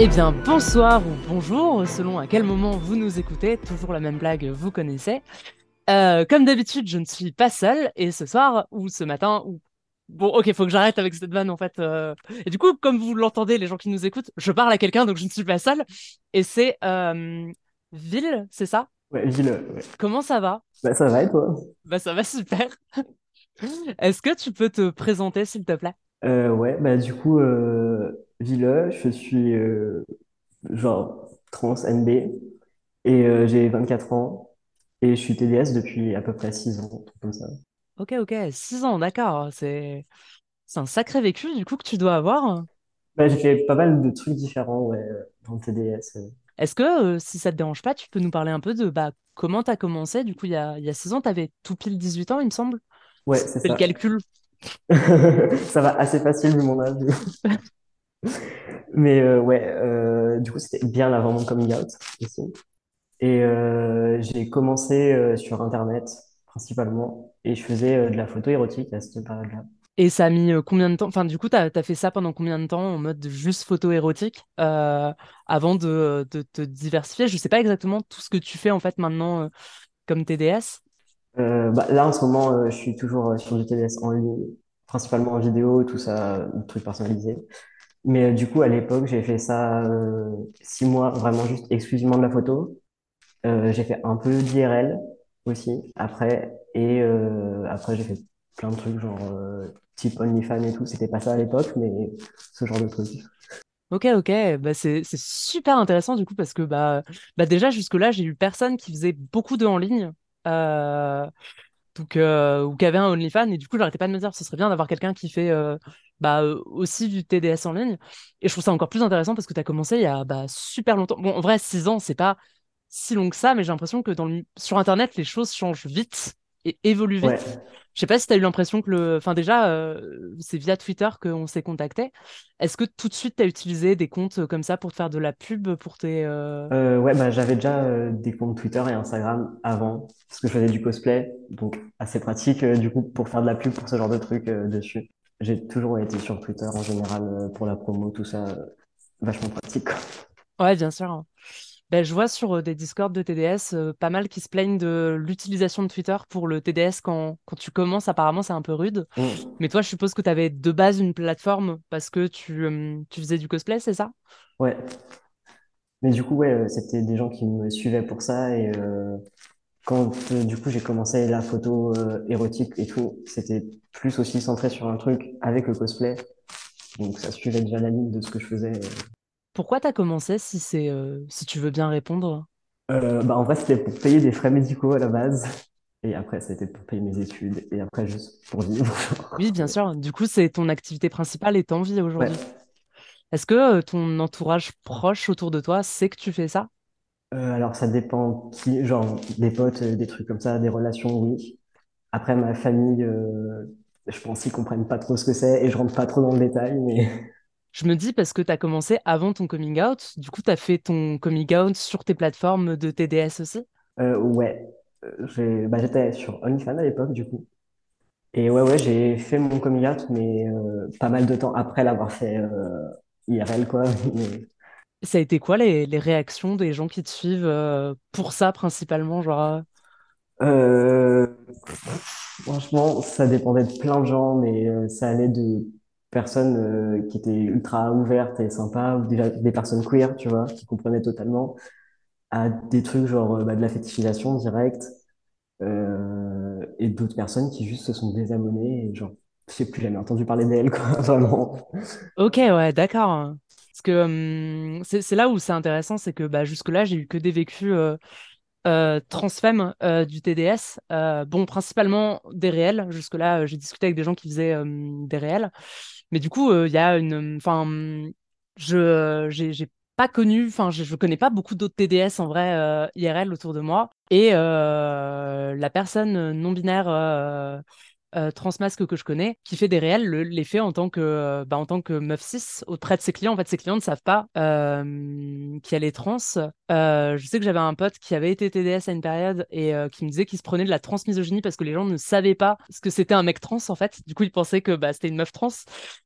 Eh bien, bonsoir ou bonjour, selon à quel moment vous nous écoutez. Toujours la même blague, vous connaissez. Euh, comme d'habitude, je ne suis pas seule. Et ce soir, ou ce matin, ou. Bon, ok, faut que j'arrête avec cette vanne en fait. euh. Et du coup, comme vous l'entendez, les gens qui nous écoutent, je parle à quelqu'un, donc je ne suis pas seule. Et c'est euh, Ville, c'est ça? Ouais, Ville, ouais. Comment ça va? Bah, ça va et toi? Bah, ça va super. Est-ce que tu peux te présenter, s'il te plaît? Ouais, bah du coup, euh, Ville, je suis euh, genre trans NB et euh, j'ai 24 ans et je suis TDS depuis à peu près 6 ans, truc comme ça. Ok, ok, 6 ans, d'accord. C'est un sacré vécu, du coup, que tu dois avoir. Bah, j'ai fait pas mal de trucs différents ouais, dans le TDS. Est-ce que, euh, si ça te dérange pas, tu peux nous parler un peu de bah, comment tu as commencé? Du coup, il y a, il y a 6 ans, tu avais tout pile 18 ans, il me semble. Ouais, c'est C'est le ça. calcul. Ça va assez facile vu mon âge. Mais euh, ouais, euh, du coup, c'était bien avant mon coming out aussi. Et euh, j'ai commencé sur Internet principalement et je faisais de la photo érotique à cette période-là. Et ça a mis combien de temps? Enfin, du coup, tu as, fait ça pendant combien de temps en mode juste photo érotique avant de, te diversifier? Je sais pas exactement tout ce que tu fais en fait maintenant comme TDS. Bah, là, en ce moment, je suis toujours sur du TDS en ligne, principalement en vidéo, tout ça, des trucs personnalisés. Mais euh, du coup, à l'époque, j'ai fait ça euh, six mois, vraiment juste exclusivement de la photo. Euh, j'ai fait un peu d'IRL aussi après, et après j'ai fait plein de trucs genre type OnlyFans et tout. C'était pas ça à l'époque, mais ce genre de trucs. Ok, ok, bah c'est super intéressant du coup parce que bah, bah déjà jusque-là j'ai eu personne qui faisait beaucoup de en ligne donc, euh, ou avait un OnlyFans et du coup j'arrêtais pas de me dire ce serait bien d'avoir quelqu'un qui fait euh, bah, euh, aussi du TDS en ligne et je trouve ça encore plus intéressant parce que tu as commencé il y a bah, super longtemps. Bon en vrai 6 ans c'est pas si long que ça mais j'ai l'impression que dans sur Internet les choses changent vite et évoluent Ouais. Je sais pas si tu as eu l'impression que le... Enfin déjà, euh, c'est via Twitter qu'on s'est contacté. Est-ce que tout de suite, tu as utilisé des comptes euh, comme ça pour te faire de la pub pour tes... euh, Euh, ouais, bah, j'avais déjà des comptes Twitter et Instagram avant, parce que je faisais du cosplay, donc assez pratique du coup pour faire de la pub pour ce genre de trucs dessus. J'ai toujours été sur Twitter en général pour la promo, tout ça, vachement pratique, quoi. Ouais, bien sûr. Ben, je vois sur euh, des Discord de TDS euh, pas mal qui se plaignent de l'utilisation de Twitter pour le TDS quand, quand tu commences. Apparemment, c'est un peu rude. Mm. Mais toi, je suppose que tu avais de base une plateforme parce que tu, euh, tu faisais du cosplay, c'est ça? Ouais, mais du coup, ouais, c'était des gens qui me suivaient pour ça et euh, quand du coup j'ai commencé la photo érotique et tout, c'était plus aussi centré sur un truc avec le cosplay, donc ça suivait déjà la ligne de ce que je faisais. Pourquoi tu as commencé si c'est, euh, si tu veux bien répondre? Euh, bah, en vrai, c'était pour payer des frais médicaux à la base. Et après, c'était pour payer mes études. Et après, juste pour vivre. Oui, bien sûr. Du coup, c'est ton activité principale et t'en vis Ouais. aujourd'hui. Est-ce que euh, ton entourage proche autour de toi sait que tu fais ça? Euh, alors, ça dépend qui, genre des potes, des trucs comme ça, des relations, oui. Après, ma famille, je pense qu'ils comprennent pas trop ce que c'est et je rentre pas trop dans le détail, mais Je me dis parce que tu as commencé avant ton coming out. Du coup, tu as fait ton coming out sur tes plateformes de TDS aussi? euh, ouais. Euh, bah, j'étais sur OnlyFans à l'époque, du coup. Et ouais, ouais, j'ai fait mon coming out, mais euh, pas mal de temps après l'avoir fait euh, IRL, quoi. Ça a été quoi les, les réactions des gens qui te suivent euh, pour ça principalement? Genre, euh, franchement, ça dépendait de plein de gens, mais ça allait de personnes euh, qui étaient ultra ouvertes et sympas, ou déjà des personnes queer, tu vois, qui comprenaient totalement, à des trucs genre euh, bah, de la fétichisation directe, euh, et d'autres personnes qui juste se sont désabonnées et genre, je sais plus jamais entendu parler d'elles, quoi, vraiment. Ok, ouais, d'accord. Parce que hum, c'est là où c'est intéressant, c'est que bah, jusque-là, j'ai eu que des vécus euh, transfemmes du TDS. Bon, principalement des réels. Jusque-là, euh, j'ai discuté avec des gens qui faisaient euh, des réels. Mais du coup, euh, il y a une. Enfin, hum, je j'ai j'ai pas connu. Enfin, je, je connais pas beaucoup d'autres TDS en vrai euh, IRL autour de moi. Et euh, la personne non binaire. euh, euh, transmasque que je connais qui fait des réels le- les fait en tant que euh, bah, en tant que meuf cis auprès de ses clients. En fait ses clients ne savent pas euh, qu'elle est trans. Euh, je sais que j'avais un pote qui avait été TDS à une période et qui me disait qu'il se prenait de la transmisogynie parce que les gens ne savaient pas ce que c'était un mec trans en fait. Du coup ils pensaient que bah, c'était une meuf trans.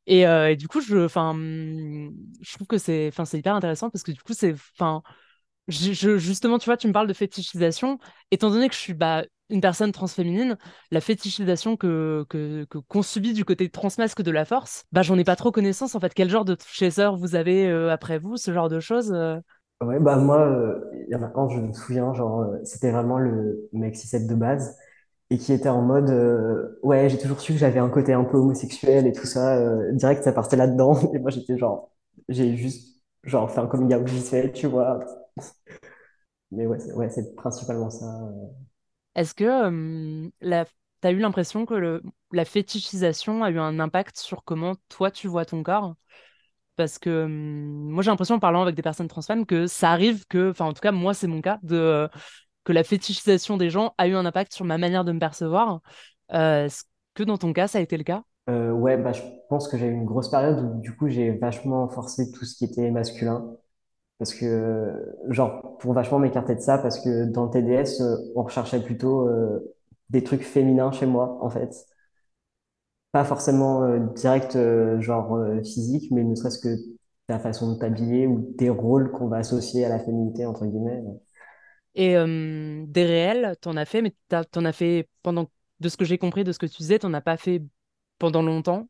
Et, et du coup je enfin je trouve que c'est enfin c'est hyper intéressant parce que du coup c'est enfin je- justement, tu vois, tu me parles de fétichisation. Étant donné que je suis bah, une personne transféminine, la fétichisation que, qu'on subit du côté transmasque de la force, bah, j'en ai pas trop connaissance en fait. Quel genre de chaser vous avez euh, après vous, ce genre de choses euh? Ouais, bah moi, euh, il y en a un, je me souviens, genre, c'était vraiment le mec 6 de base, et qui était en mode, ouais, j'ai toujours su que j'avais un côté un peu homosexuel et tout ça, direct, ça partait là-dedans, et moi, j'étais genre, j'ai juste, genre, fait un coming out fait, tu vois, mais ouais, c'est principalement ça. Est-ce que la... tu as eu l'impression que la fétichisation a eu un impact sur comment toi tu vois ton corps? Parce que moi j'ai l'impression en parlant avec des personnes transfemmes que ça arrive que, enfin en tout cas moi c'est mon cas, de, que la fétichisation des gens a eu un impact sur ma manière de me percevoir. Euh, est-ce que dans ton cas ça a été le cas? Euh, ouais, bah, je pense que j'ai eu une grosse période où, du coup, j'ai vachement forcé tout ce qui était masculin. Parce que, genre, pour vachement m'écarter de ça, parce que dans le TDS, euh, on recherchait plutôt euh, des trucs féminins chez moi, en fait. Pas forcément euh, direct, euh, genre physique, mais ne serait-ce que ta façon de t'habiller ou des rôles qu'on va associer à la féminité, entre guillemets. Et des réels, t'en as fait, mais t'en as fait pendant, de ce que j'ai compris, de ce que tu disais, t'en as pas fait pendant longtemps?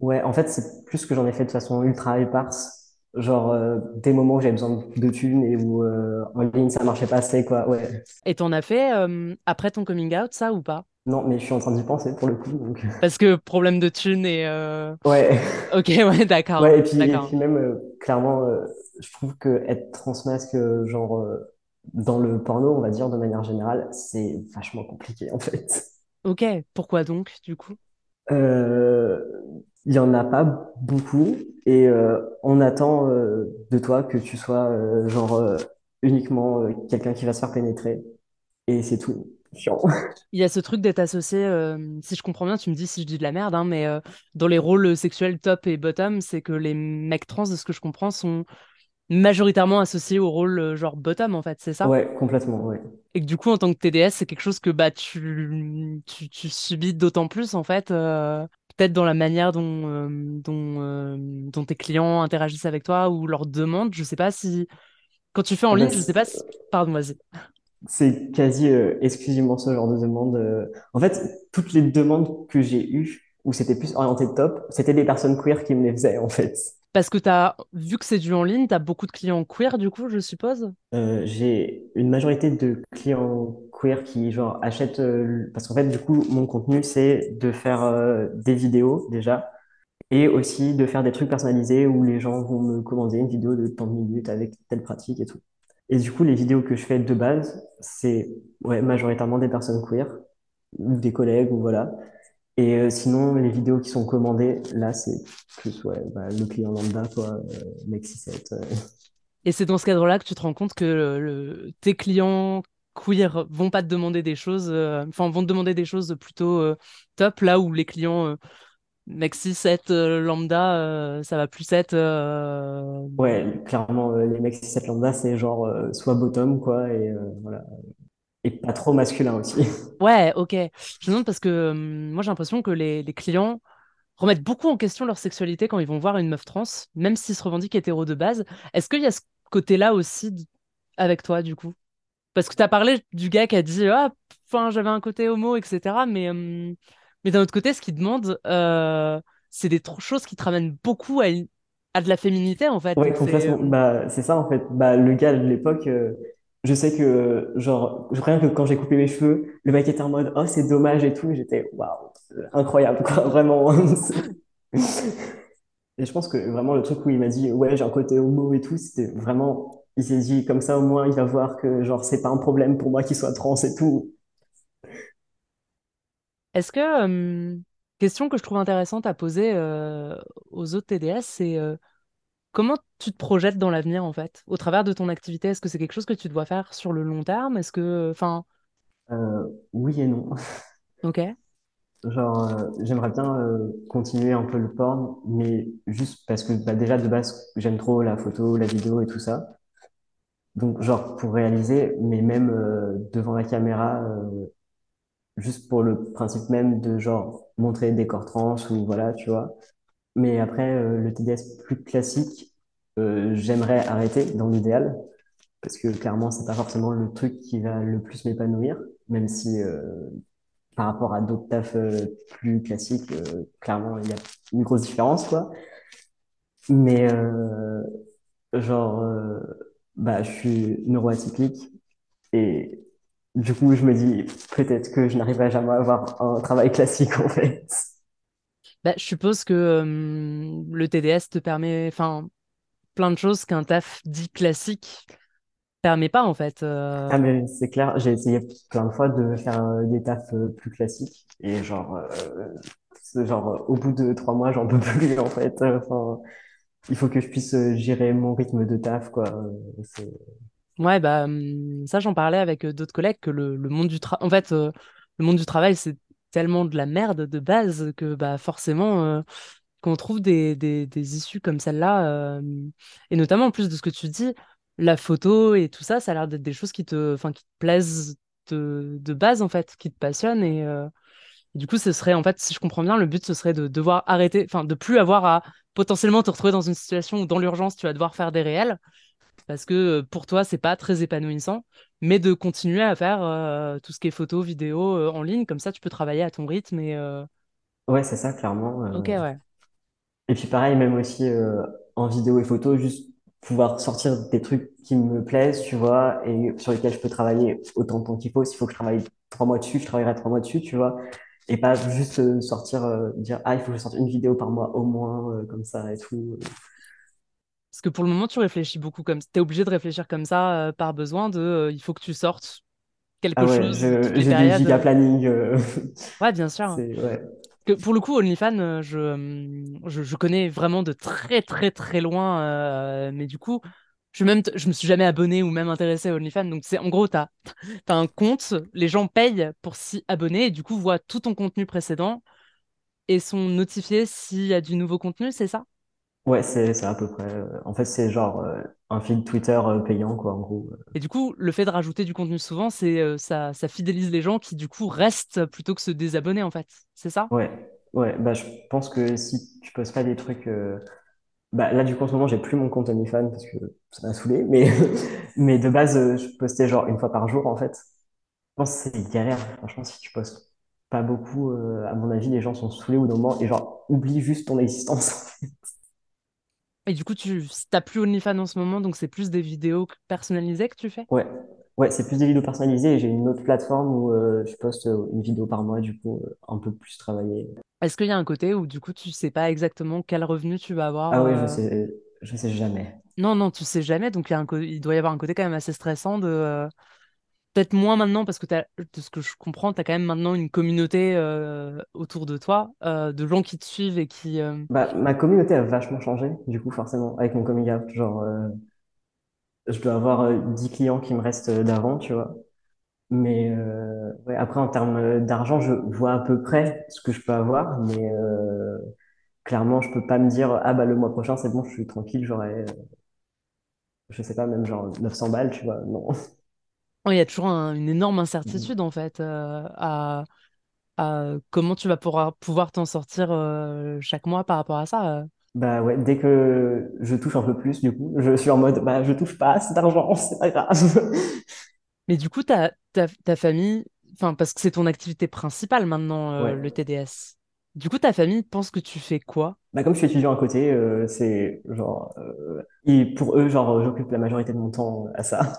Ouais, en fait, c'est plus que j'en ai fait de façon ultra éparse. Genre, euh, des moments où j'avais besoin de thunes et où euh, en ligne ça marchait pas assez, quoi. Ouais. Et t'en as fait hum, après ton coming out, ça ou pas? Non, mais je suis en train d'y penser pour le coup. Donc... Parce que problème de thunes et... euh, Ouais. Ok, ouais, d'accord, Ouais, et puis, et d'accord. puis même, euh, clairement, euh, je trouve que être transmasque, euh, genre, euh, dans le porno, on va dire, de manière générale, c'est vachement compliqué, en fait. Ok, pourquoi donc, du coup? Euh, Il y en a pas beaucoup, et euh, on attend euh, de toi que tu sois, euh, genre, uniquement quelqu'un qui va se faire pénétrer, et c'est tout. Chiant. Il y a ce truc d'être associé, si je comprends bien, tu me dis si je dis de la merde, hein, mais dans les rôles sexuels top et bottom, c'est que les mecs trans, de ce que je comprends, sont majoritairement associés au rôle genre bottom, en fait, c'est ça? Ouais, complètement, ouais. Et que du coup, en tant que TDS, c'est quelque chose que bah, tu, tu, tu subis d'autant plus, en fait, euh, peut-être dans la manière dont, euh, dont, euh, dont tes clients interagissent avec toi ou leur demandent. Je sais pas si, quand tu fais en Ah bah, ligne, je sais pas si... Pardon, vas-y. C'est quasi euh, exclusivement ce genre de demande. En fait, toutes les demandes que j'ai eues, où c'était plus orienté top, c'était des personnes queer qui me les faisaient, en fait. Parce que t'as, vu que c'est du en ligne, t'as beaucoup de clients queer, du coup, je suppose? Euh, j'ai une majorité de clients queer qui, genre, achètent... euh, parce qu'en fait, du coup, mon contenu, c'est de faire euh, des vidéos, déjà, et aussi de faire des trucs personnalisés où les gens vont me commander une vidéo de tant de minutes avec telle pratique et tout. Et du coup, les vidéos que je fais de base, c'est ouais, majoritairement des personnes queer, ou des collègues, ou voilà. Et euh, sinon, les vidéos qui sont commandées, là, c'est plus ouais, bah, le client lambda, quoi, 6-7. euh. Et c'est dans ce cadre-là que tu te rends compte que tes clients queer vont pas te demander des choses, euh, enfin, vont te demander des choses plutôt euh, top, là où les clients euh, Maxi 7 euh, lambda, euh, ça va plus être. euh, Ouais, clairement, les mecs 6-7 lambda, c'est genre soit bottom, quoi, et voilà. Et pas trop masculin aussi. Ouais, ok. Je me demande parce que moi j'ai l'impression que les, les clients remettent beaucoup en question leur sexualité quand ils vont voir une meuf trans, même s'ils se revendiquent hétéro de base. Est-ce qu'il y a ce côté-là aussi avec toi, du coup? Parce que tu as parlé du gars qui a dit Ah, enfin, j'avais un côté homo, etc. Mais, hum, mais d'un autre côté, ce qu'il demande, euh, c'est des choses qui te ramènent beaucoup à, une- à de la féminité, en fait. Ouais, c'est. complètement. Bah, c'est ça, en fait. Bah, le gars de l'époque, euh, je sais que, genre, je rien que quand j'ai coupé mes cheveux, le mec était en mode, oh, c'est dommage et tout. J'étais, waouh, incroyable, quoi, vraiment. Et je pense que vraiment, le truc où il m'a dit, ouais, j'ai un côté homo et tout, c'était vraiment, il s'est dit, comme ça, au moins, il va voir que, genre, c'est pas un problème pour moi qu'il soit trans et tout. Est-ce que, hum, question que je trouve intéressante à poser euh, aux autres TDS, c'est euh, comment tu te projettes dans l'avenir en fait, au travers de ton activité? Est-ce que c'est quelque chose que tu dois faire sur le long terme? Est-ce que, enfin, Euh, oui et non. ok. Genre, euh, j'aimerais bien euh, continuer un peu le porn, mais juste parce que bah, déjà de base, j'aime trop la photo, la vidéo et tout ça. Donc, genre, pour réaliser, mais même euh, devant la caméra, euh, juste pour le principe même de genre montrer des corps trans ou voilà, tu vois. Mais après, euh, le TDS plus classique, euh, j'aimerais arrêter dans l'idéal, parce que clairement, c'est pas forcément le truc qui va le plus m'épanouir, même si euh, par rapport à d'autres tafs euh, plus classiques, clairement, il y a une grosse différence, quoi. Mais genre, bah, je suis neuroatypique et du coup, je me dis peut-être que je n'arriverai jamais à avoir un travail classique, en fait. Bah, je suppose que euh, le TDS te permet, enfin, plein de choses qu'un taf dit classique permet pas en fait. euh. Ah, mais c'est clair, j'ai essayé plein de fois de faire euh, des tafs plus classiques et genre, genre au bout de trois mois, j'en peux plus en fait. Enfin, il faut que je puisse euh, gérer mon rythme de taf, quoi. Euh, Ouais, bah hum, ça j'en parlais avec euh, d'autres collègues que le, monde du travail, en fait, le monde du travail c'est tellement de la merde de base que bah forcément euh, qu'on trouve des, des, issues comme celle-là et notamment en plus de ce que tu dis, la photo et tout ça, ça a l'air d'être des choses qui te, qui te plaisent de, de base en fait, qui te passionnent et Et du coup, ce serait, en fait, si je comprends bien, le but, ce serait de devoir arrêter, enfin, de plus avoir à potentiellement te retrouver dans une situation où, dans l'urgence, tu vas devoir faire des réels, parce que euh, pour toi, c'est pas très épanouissant, mais de continuer à faire euh, tout ce qui est photo, vidéo euh, en ligne, comme ça, tu peux travailler à ton rythme et... euh, Ouais, c'est ça, clairement. Ok, ouais. Et puis pareil, même aussi en vidéo et photo, juste pouvoir sortir des trucs qui me plaisent, tu vois, et sur lesquels je peux travailler autant de temps qu'il faut. S'il faut que je travaille trois mois dessus, je travaillerai trois mois dessus, tu vois. Et pas juste euh, sortir, euh, dire, ah, il faut que je sorte une vidéo par mois au moins, euh, comme ça et tout. Parce que pour le moment, tu réfléchis beaucoup comme... T'es obligé de réfléchir comme ça euh, par besoin de... il faut que tu sortes Ah quelque ouais, chose j'ai du périodes. giga planning. Ouais, bien sûr. ouais. que pour le coup, OnlyFans, je, je, je connais vraiment de très très très loin, mais du coup, je, même je me suis jamais abonné ou même intéressé à OnlyFans. Donc, c'est en gros, tu as, un compte, les gens payent pour s'y abonner et du coup, voient tout ton contenu précédent et sont notifiés s'il y a du nouveau contenu, c'est ça? Ouais, c'est à peu près. En fait, c'est genre euh, un feed Twitter euh, payant, quoi, en gros. Et du coup, le fait de rajouter du contenu souvent, c'est euh, ça, ça fidélise les gens qui du coup restent plutôt que se désabonner en fait. C'est ça? Ouais, ouais. Bah, je pense que si tu postes pas des trucs. euh, Bah, là, du coup, en ce moment, j'ai plus mon compte OnlyFans parce que ça m'a saoulé. Mais, mais de base, euh, je postais genre une fois par jour, en fait. Je pense que c'est galère. Franchement, si tu postes pas beaucoup, euh, à mon avis, les gens sont saoulés au moment et genre oublient juste ton existence. Et du coup, tu t'as plus OnlyFans en ce moment, donc c'est plus des vidéos personnalisées que tu fais? Ouais, ouais, c'est plus des vidéos personnalisées et j'ai une autre plateforme où euh, je poste euh, une vidéo par mois, du coup, euh, un peu plus travaillé. Est-ce qu'il y a un côté où du coup tu sais pas exactement quel revenu tu vas avoir Ah ouais, je sais, je sais jamais. Non, non, tu sais jamais, donc il y a un co- il doit y avoir un côté quand même assez stressant de... Peut-être moins maintenant parce que de ce que je comprends, tu as quand même maintenant une communauté euh, autour de toi, euh, de gens qui te suivent et qui... euh, Bah, ma communauté a vachement changé, du coup, forcément, avec mon coming out. Genre, je dois avoir euh, 10 clients qui me restent euh, d'avant, tu vois. Mais euh, ouais, après, en termes euh, d'argent, je vois à peu près ce que je peux avoir, mais euh, clairement, je peux pas me dire, ah bah le mois prochain, c'est bon, je suis tranquille, j'aurai, euh, je sais pas, même genre 900 balles, tu vois. Non. Il y a toujours un- une énorme incertitude en fait euh, à, à comment tu vas pouvoir, pouvoir t'en sortir euh, chaque mois par rapport à ça. euh. Bah ouais, dès que je touche un peu plus, du coup, je suis en mode, bah je touche pas assez d'argent, c'est pas grave. Mais du coup, ta, ta, famille, enfin, parce que c'est ton activité principale maintenant, euh, le. TDS. Du coup, ta famille pense que tu fais quoi? Bah comme je suis étudiant à côté, euh, c'est genre, euh, et pour eux, genre, j'occupe la majorité de mon temps à ça.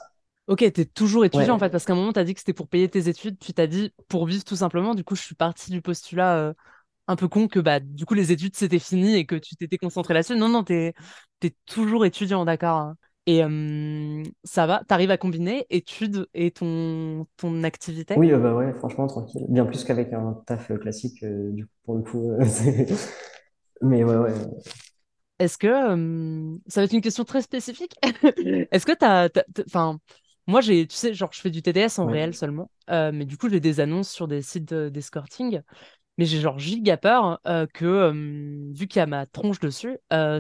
Ok, t'es toujours étudiant en fait, parce qu'à un moment, t'as dit que c'était pour payer tes études, puis t'as dit pour vivre tout simplement. Du coup, je suis partie du postulat un peu con que bah, du coup, les études c'était fini et que tu t'étais concentré là-dessus. Non, non, t'es, t'es toujours étudiant, d'accord. hein. Et euh, ça va, t'arrives à combiner études et ton, ton activité? oui, euh, bah ouais, franchement, tranquille. Bien plus qu'avec un taf euh, classique, euh, du coup, pour le coup, euh, c'est- Mais ouais, ouais. Est-ce que ça va être une question très spécifique? Est-ce que t'as, enfin, moi j'ai, tu sais, genre je fais du TDS en réel seulement, mais du coup j'ai des annonces sur des sites de- d'escorting. Mais j'ai genre giga peur euh, que, vu qu'il y a ma tronche dessus, euh,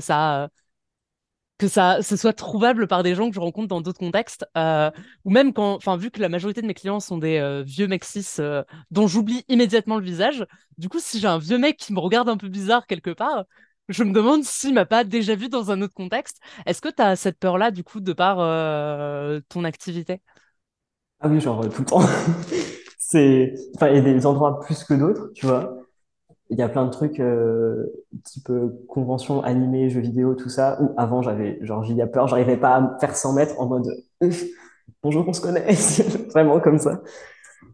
que ça, ce soit trouvable par des gens que je rencontre dans d'autres contextes, euh, ou même quand, enfin, vu que la majorité de mes clients sont des vieux mecs dont j'oublie immédiatement le visage, du coup, si j'ai un vieux mec qui me regarde un peu bizarre quelque part, je me demande s'il m'a pas déjà vu dans un autre contexte. Est-ce que tu as cette peur-là, du coup, de par ton activité? Ah oui, genre tout le temps. C'est, enfin, il y a des endroits plus que d'autres, tu vois. Il y a plein de trucs euh, type euh, convention, animé, jeux vidéo, tout ça. Où avant, j'avais genre giga peur, j'arrivais pas à me faire 100 mètres en mode bonjour, on se connaît, vraiment comme ça.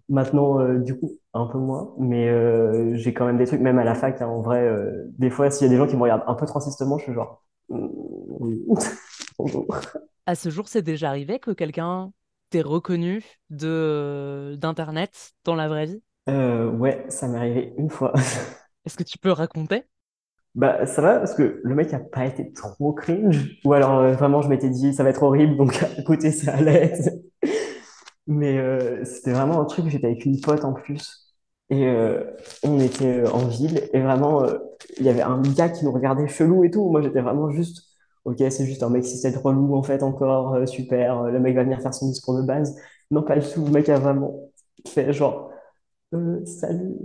Maintenant, euh, du coup, un peu moins, mais euh, j'ai quand même des trucs, même à la fac, hein, en vrai, euh, des fois, s'il y a des gens qui me regardent un peu trop insistement, je suis genre, bonjour. À ce jour, c'est déjà arrivé que quelqu'un t'ait reconnu de d'internet dans la vraie vie? Euh, ouais, ça m'est arrivé une fois. Est-ce que tu peux raconter? Bah, ça va, parce que le mec a pas été trop cringe, ou alors euh, vraiment, je m'étais dit, ça va être horrible, donc à côté, ça allait. Mais euh, c'était vraiment un truc, j'étais avec une pote en plus. Et euh, on était en ville. Et vraiment, euh, il y avait un gars qui nous regardait chelou et tout. Moi, j'étais vraiment juste, ok, c'est juste un mec si c'est relou en fait encore, euh, super. euh, le mec va venir faire son discours de base. Non, pas du tout. Le mec a vraiment fait genre, euh, salut,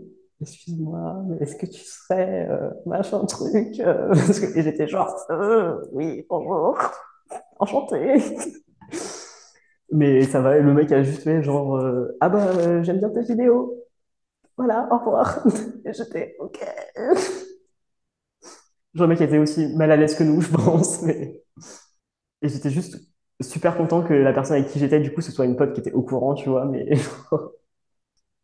excuse-moi, mais est-ce que tu serais euh, machin truc parce que- j'étais genre, euh, oui, bonjour, enchanté. Mais ça va, le mec a juste fait genre, euh, ah bah, j'aime bien tes vidéos. Voilà, au revoir. Et j'étais, ok. Genre, le mec était aussi mal à l'aise que nous, je pense. Mais... Et j'étais juste super content que la personne avec qui j'étais, du coup, ce soit une pote qui était au courant, tu vois. Mais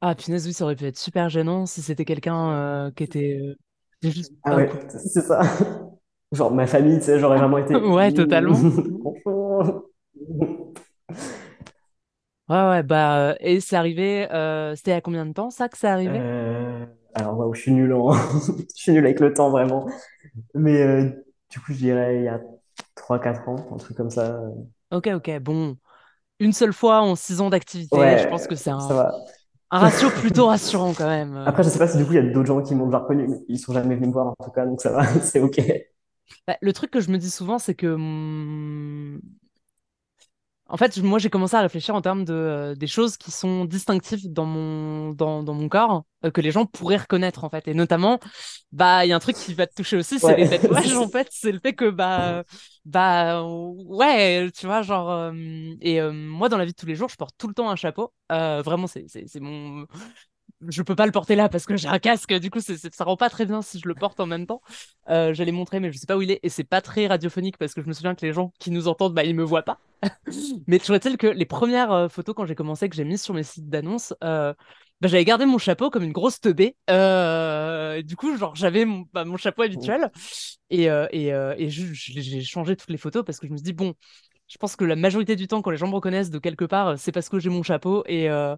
Ah, punaise, oui, ça aurait pu être super gênant si c'était quelqu'un euh, qui était, euh, qui était juste ah ouais, c'est ça. Genre, ma famille, tu sais, j'aurais vraiment été. Ouais, totalement. Bonjour. Ouais, ouais, bah, euh, et c'est arrivé, euh, c'était a combien de temps, ça, que c'est arrivé? Euh, Alors, waouh, je suis nul en... Je suis nul avec le temps, vraiment. Mais euh, du coup, je dirais il y a trois quatre ans, un truc comme ça. Ok, ok, bon, une seule fois en six ans d'activité, je pense que c'est un, ratio plutôt rassurant quand même. Après, je sais pas si du coup, il y a d'autres gens qui m'ont déjà reconnu, mais ils sont jamais venus me voir en tout cas, donc ça va, c'est ok. Bah, le truc que je me dis souvent, c'est que hum, En fait, moi, j'ai commencé à réfléchir en termes de, euh, des choses qui sont distinctives dans mon, dans, dans mon corps, euh, que les gens pourraient reconnaître, en fait. Et notamment, bah, il y a un truc qui va te toucher aussi, c'est les Ouais. tatouages, en fait. C'est le fait que, bah, bah, ouais, tu vois, genre, euh, et euh, moi, dans la vie de tous les jours, je porte tout le temps un chapeau. Euh, vraiment, c'est, c'est, c'est mon, je peux pas le porter là parce que j'ai un casque, du coup, c'est, ça rend pas très bien si je le porte en même temps. Euh, j'allais montrer, mais je sais pas où il est, et c'est pas très radiophonique parce que je me souviens que les gens qui nous entendent, bah, ils me voient pas. Mais toujours est-il que les premières euh, photos quand j'ai commencé, que j'ai mises sur mes sites d'annonces, euh, bah, j'avais gardé mon chapeau comme une grosse teubée. Euh, du coup, genre, j'avais mon, bah, mon chapeau habituel. Et, et, et je- je- j'ai changé toutes les photos parce que je me suis dit, bon, je pense que la majorité du temps, quand les gens me reconnaissent de quelque part, c'est parce que j'ai mon chapeau. Et, euh,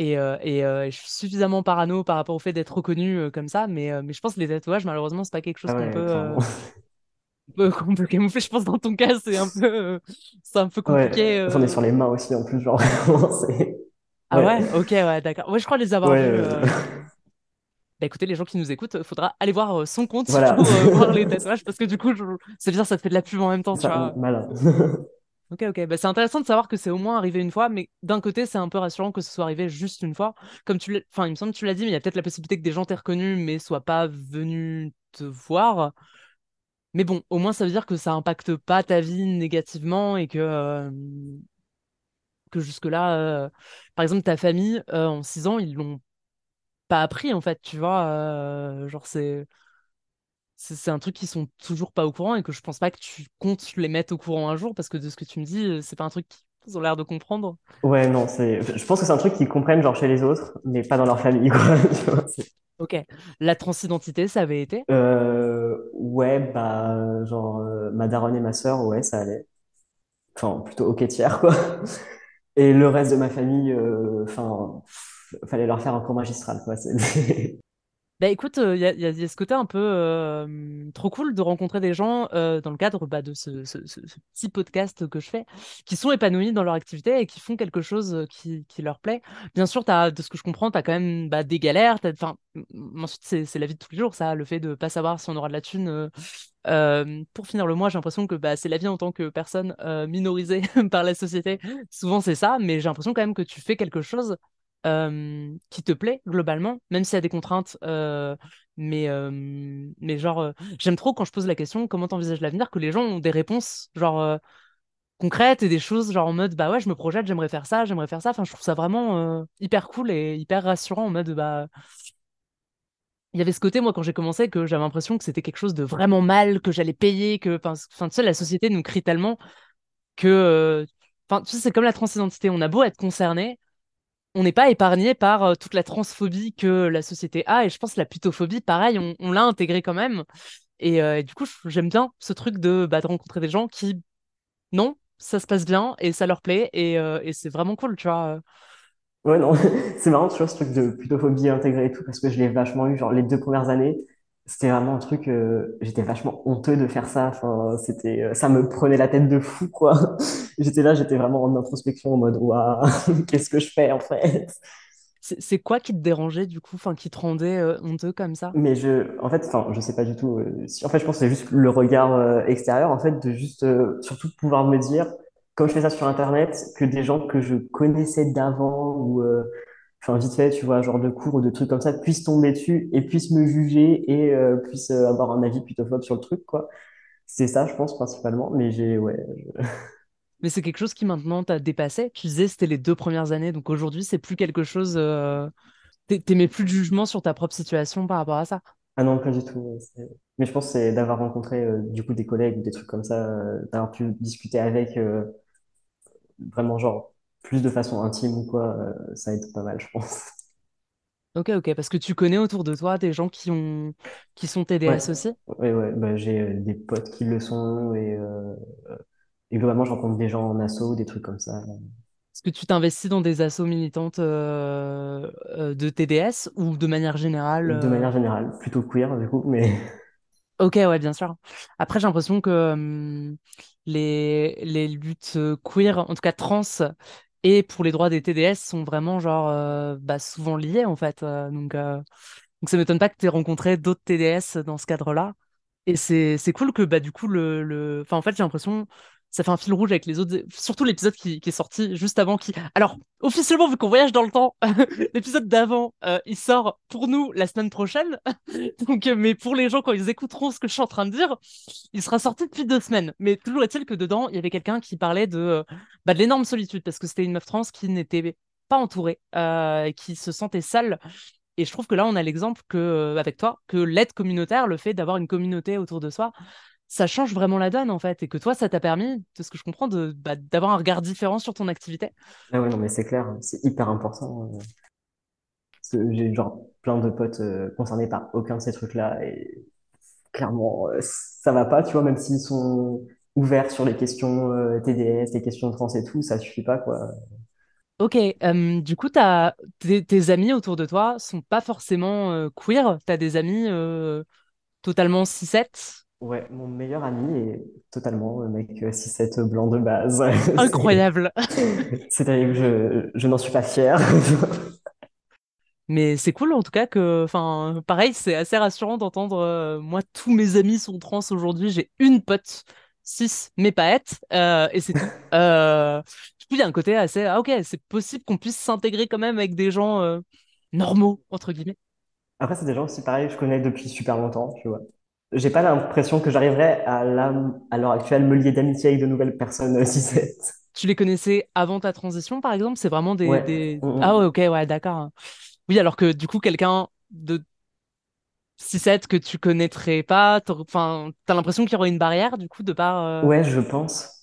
et, euh, et, euh, et je suis suffisamment parano par rapport au fait d'être reconnu euh, comme ça. Mais, mais je pense que les tatouages, malheureusement, c'est pas quelque chose Ah qu'on peut, euh, qu'on peut, camoufler. Je pense dans ton cas, c'est un peu, euh, c'est un peu compliqué. Ouais, ai euh. sur les mains aussi en plus, genre. Ah Ouais? Ok, ouais, d'accord. Ouais, je crois les avoir ouais, vus. Bah écoutez, les gens qui nous écoutent, faudra aller voir son compte voilà. pour voir les tatouages parce que du coup, je... c'est bien, ça te fait de la pub en même temps, tu Ça, vois. malin. Ok, ok. Bah, c'est intéressant de savoir que c'est au moins arrivé une fois, mais d'un côté, c'est un peu rassurant que ce soit arrivé juste une fois. Comme tu l'as... Enfin, il me semble que tu l'as dit, mais il y a peut-être la possibilité que des gens t'aient reconnu, mais soient pas venus te voir. Mais bon, au moins, ça veut dire que ça impacte pas ta vie négativement et que, que jusque-là, par exemple, ta famille, en six ans, ils l'ont pas appris, en fait, tu vois. genre, c'est. C'est un truc qu'ils sont toujours pas au courant et que je pense pas que tu comptes les mettre au courant un jour parce que de ce que tu me dis, euh, c'est pas un truc qu'ils ont l'air de comprendre. Ouais, non, c'est... Je pense que c'est un truc qu'ils comprennent genre chez les autres, mais pas dans leur famille, quoi. Ok. La transidentité, ça avait été? Euh, ouais, bah, genre, euh, ma daronne et ma sœur, ouais, ça allait. Enfin, plutôt ok tiers, quoi. Et le reste de ma famille, euh, enfin, pff, fallait leur faire un cours magistral, quoi. Bah écoute, il y, a, ce côté un peu trop cool de rencontrer des gens dans le cadre bah, de ce, petit podcast que je fais, qui sont épanouis dans leur activité et qui font quelque chose qui, leur plaît. Bien sûr, de ce que je comprends, tu as quand même bah, des galères. Enfin, ensuite, c'est la vie de tous les jours, ça, le fait de pas savoir si on aura de la thune. pour finir le mois, j'ai l'impression que bah, c'est la vie en tant que personne minorisée par la société. Souvent, c'est ça, mais j'ai l'impression quand même que tu fais quelque chose euh, qui te plaît globalement, même s'il y a des contraintes. euh, mais, euh, mais genre, j'aime trop quand je pose la question comment t'envisages l'avenir, que les gens ont des réponses genre concrètes et des choses genre en mode bah ouais, je me projette, j'aimerais faire ça, j'aimerais faire ça. Enfin, je trouve ça vraiment hyper cool et hyper rassurant en mode bah. Il y avait ce côté, moi, quand j'ai commencé, que j'avais l'impression que c'était quelque chose de vraiment mal, que j'allais payer, que, enfin, tu sais, la société nous crie tellement que, enfin, tu sais, c'est comme la transidentité. On a beau être concerné, on n'est pas épargné par euh, toute la transphobie que la société a. Et je pense que la putophobie, pareil, on, l'a intégré quand même. Et, euh, du coup, j'aime bien ce truc de, bah, de rencontrer des gens qui, non, ça se passe bien et ça leur plaît. Et, euh, et c'est vraiment cool, tu vois. Ouais, non, c'est marrant, tu vois, ce truc de putophobie intégrée et tout, parce que je l'ai vachement eu, genre, les deux premières années, c'était vraiment un truc, euh, j'étais vachement honteux de faire ça, enfin, c'était, euh, ça me prenait la tête de fou, quoi. J'étais là, j'étais vraiment en introspection, en mode, waouh, qu'est-ce que je fais, en fait? C'est quoi qui te dérangeait, du coup, enfin, qui te rendait euh, honteux comme ça? Mais je, en fait, enfin, je sais pas du tout, si, en fait, je pense que c'est juste le regard extérieur, en fait, de juste, surtout pouvoir me dire, comme je fais ça sur Internet, que des gens que je connaissais d'avant, ou, enfin vite fait, tu vois, genre de cours ou de trucs comme ça, puissent tomber dessus et puissent me juger et euh, puissent euh, avoir un avis putophobe sur le truc, quoi. C'est ça, je pense, principalement. Mais j'ai, ouais. Mais c'est quelque chose qui maintenant t'a dépassé. Tu disais c'était les deux premières années, donc aujourd'hui c'est plus quelque chose. euh, T'émets plus de jugement sur ta propre situation par rapport à ça. Ah non, pas du tout. Mais je pense que c'est d'avoir rencontré euh, du coup des collègues ou des trucs comme ça, euh, d'avoir pu discuter avec vraiment genre plus de façon intime ou quoi, euh, ça aide pas mal, je pense. Ok, ok, parce que tu connais autour de toi des gens qui ont qui sont Ouais, TDS aussi? ouais, ouais. Bah, j'ai euh, des potes qui le sont et, euh, et globalement, je rencontre des gens en asso, des trucs comme ça. Est-ce que tu t'investis dans des assos militantes euh, de TDS ou de manière générale De manière générale, plutôt queer du coup, mais Ok, ouais, bien sûr. Après, j'ai l'impression que hum, les, les luttes queer, en tout cas trans, et pour les droits des TDS sont vraiment genre euh, bah, souvent liés en fait. Euh, donc, euh, donc ça m'étonne pas que tu aies rencontré d'autres TDS dans ce cadre-là. Et c'est cool que bah du coup le, le... enfin en fait j'ai l'impression ça fait un fil rouge avec les autres surtout l'épisode qui, est sorti juste avant qui alors officiellement vu qu'on voyage dans le temps l'épisode d'avant euh, il sort pour nous la semaine prochaine. Donc euh, mais pour les gens quand ils écouteront ce que je suis en train de dire il sera sorti depuis deux semaines. Mais toujours est-il que dedans il y avait quelqu'un qui parlait de euh, bah, de l'énorme solitude parce que c'était une meuf trans qui n'était pas entourée qui se sentait seule. Et je trouve que là, on a l'exemple que, avec toi, que l'aide communautaire, le fait d'avoir une communauté autour de soi, ça change vraiment la donne, en fait. Et que toi, ça t'a permis, de ce que je comprends, de, bah, d'avoir un regard différent sur ton activité. ah ouais, non, mais c'est clair, c'est hyper important. euh, parce que J'ai genre plein de potes euh, concernés par aucun de ces trucs-là et clairement, euh, ça va pas, tu vois, même s'ils sont ouverts sur les questions TDS, les questions trans et tout, ça suffit pas, quoi. Ok, euh, du coup, t'as, tes, tes amis autour de toi sont pas forcément euh, queer? T'as des amis euh, totalement cis-het. Ouais, mon meilleur ami est totalement un mec euh, 6-7 blanc de base. Incroyable. c'est terrible, je, je n'en suis pas fier. Mais c'est cool en tout cas que, enfin, pareil, c'est assez rassurant d'entendre. euh, moi, tous mes amis sont trans aujourd'hui. J'ai une pote cis, mais pas euh, et c'est tout. Euh, du coup, il y a un côté assez. Ah, ok, c'est possible qu'on puisse s'intégrer quand même avec des gens euh, normaux, entre guillemets. Après, c'est des gens aussi, pareil, je connais depuis super longtemps, tu vois. J'ai pas l'impression que j'arriverais à à l'heure actuelle me lier d'amitié avec de nouvelles personnes euh, 6-7. Tu les connaissais avant ta transition, par exemple? C'est vraiment des, Ouais. des... Mm, Ah ouais, mm. ok, ouais, d'accord. Oui, alors que du coup, quelqu'un de 6-7 que tu connaîtrais pas, enfin, t'as l'impression qu'il y aurait une barrière, du coup, de par... euh, Ouais, je pense.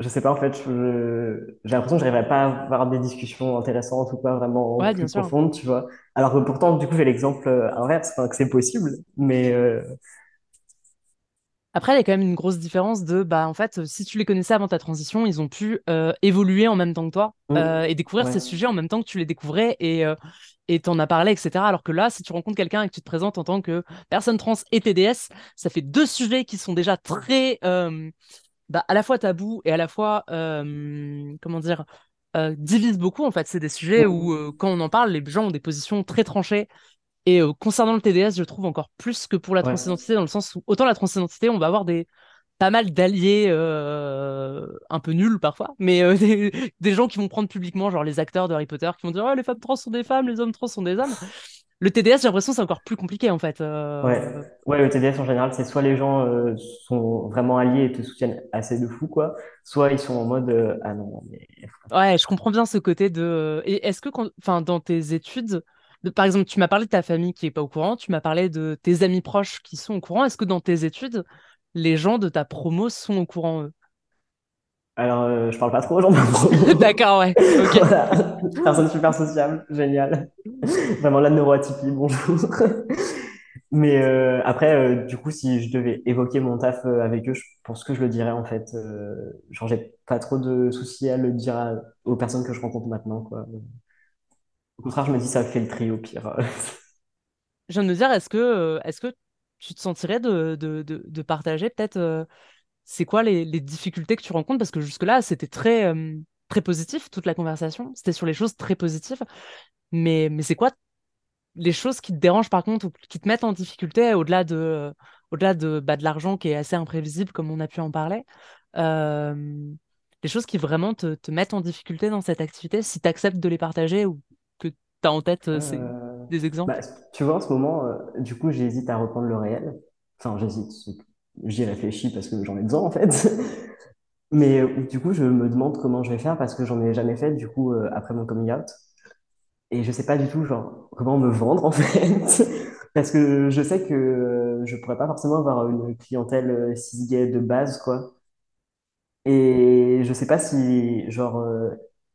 Je sais pas, en fait, je- j'ai l'impression que j'arriverais pas à avoir des discussions intéressantes ou pas vraiment Ouais, plus profondes, tu vois. Alors que pourtant, du coup, j'ai l'exemple euh, inverse, que c'est possible, mais euh, Après, il y a quand même une grosse différence de, bah, en fait, si tu les connaissais avant ta transition, ils ont pu euh, évoluer en même temps que toi euh, Mm. et découvrir Ouais, ces sujets en même temps que tu les découvrais et euh, et t'en as parlé, etc. Alors que là, si tu rencontres quelqu'un et que tu te présentes en tant que personne trans et TDS, ça fait deux sujets qui sont déjà très, euh, bah, à la fois tabous et à la fois, euh, comment dire, euh, divisent beaucoup. En fait, c'est des sujets où, Mm. euh, quand on en parle, les gens ont des positions très tranchées et euh, concernant le TDS, je trouve encore plus que pour la ouais, transidentité, dans le sens où autant la transidentité, on va avoir des pas mal d'alliés euh, un peu nuls parfois, mais euh, des, des gens qui vont prendre publiquement, genre les acteurs de Harry Potter, qui vont dire oh, les femmes trans sont des femmes, les hommes trans sont des hommes. Le TDS, j'ai l'impression que c'est encore plus compliqué en fait. ouais. Ouais, le TDS en général, c'est soit les gens sont vraiment alliés et te soutiennent assez de fou, quoi, soit ils sont en mode ah non, mais Ouais, je comprends bien ce côté de. Et est-ce que, quand... enfin, dans tes études, de- par exemple, tu m'as parlé de ta famille qui est pas au courant, tu m'as parlé de tes amis proches qui sont au courant. Est-ce que dans tes études, les gens de ta promo sont au courant, eux? Alors, euh, je parle pas trop aux gens de ma promo. D'accord, ouais. Voilà, personne super sociable, génial. Vraiment la neuroatypie, bonjour. Mais euh, après, euh, du coup, si je devais évoquer mon taf avec eux, je pense que je le dirais en fait. Genre, j'ai pas trop de soucis à le dire à- aux personnes que je rencontre maintenant, quoi. Au contraire, je me dis ça fait le tri au pire. Je viens de me dire, est-ce que, euh, tu te sentirais de, partager peut-être euh, c'est quoi les, difficultés que tu rencontres? Parce que jusque-là, c'était très, euh, très positif, toute la conversation. C'était sur les choses très positives. Mais, c'est quoi les choses qui te dérangent par contre ou qui te mettent en difficulté au-delà de, au-delà de, bah, de l'argent qui est assez imprévisible, comme on a pu en parler? les choses qui vraiment te, te mettent en difficulté dans cette activité, si tu acceptes de les partager tu as en tête euh, Euh, des bah, exemples? tu vois, en ce moment, euh, du coup, j'hésite à reprendre le réel. Enfin, j'hésite. J'y réfléchis parce que j'en ai besoin, en fait. Mais euh, du coup, je me demande comment je vais faire parce que j'en ai jamais fait, du coup, après mon coming out. Et je sais pas du tout, genre, comment me vendre, en fait. Parce que je sais que je pourrais pas forcément avoir une clientèle euh, cis-gay de base, quoi. Et je sais pas si, genre,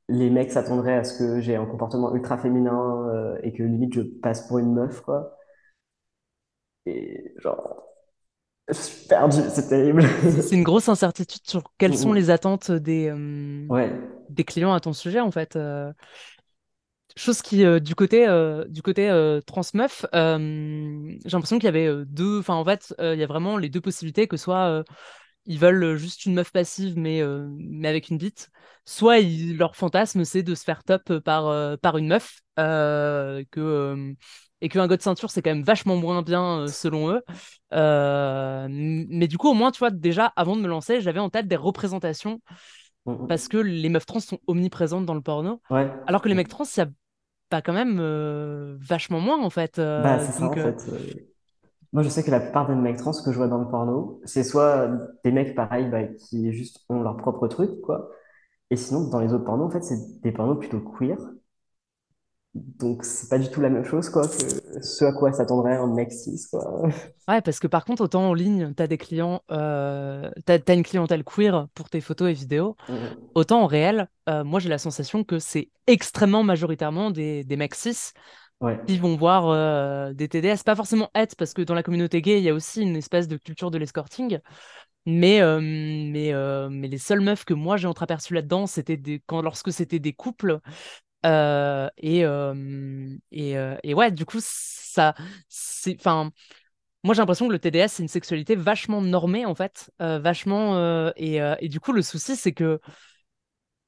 les mecs s'attendraient à ce que j'ai un comportement ultra féminin euh, et que limite je passe pour une meuf, quoi. Et genre, je suis perdu, c'est terrible. C'est une grosse incertitude sur quelles sont les attentes des, euh, Ouais, des clients à ton sujet, en fait. euh. chose qui, euh, du côté, du côté transmeuf, j'ai l'impression qu'il y avait deux. Enfin, en fait, il y a vraiment les deux possibilités, que soit ils veulent euh, juste une meuf passive, mais, euh, mais avec une bite, soit ils- leur fantasme, c'est de se faire top par, euh, par une meuf, euh, que. et qu'un god ceinture, c'est quand même vachement moins bien selon eux. Mais du coup, au moins, tu vois, déjà, avant de me lancer, j'avais en tête des représentations Mm, parce mm. que les meufs trans sont omniprésentes dans le porno. ouais. Alors que les mecs trans, il y a pas quand même vachement moins, en fait. Bah, c'est ça, en fait. Moi, je sais que la plupart des mecs trans que je vois dans le porno, c'est soit des mecs pareils, bah, qui juste ont leur propre truc, quoi. Et sinon, dans les autres pornos, en fait, c'est des pornos plutôt queer. Donc, c'est pas du tout la même chose, quoi, que ce à quoi s'attendrait un mec cis, quoi. ouais, parce que par contre, autant en ligne, t'as des clients, euh, t'as, t'as une clientèle queer pour tes photos et vidéos, Mm, autant en réel, euh, moi j'ai la sensation que c'est extrêmement majoritairement des, des mecs cis Ouais. qui vont voir euh, des TDS, pas forcément être, parce que dans la communauté gay, il y a aussi une espèce de culture de l'escorting, mais, euh, mais, euh, mais les seules meufs que moi j'ai entreaperçues là-dedans, c'était quand, lorsque c'était des couples, et, et, et ouais, du coup, ça, c'est, enfin, moi j'ai l'impression que le TDS, c'est une sexualité vachement normée, en fait, vachement, et, et du coup, le souci, c'est que,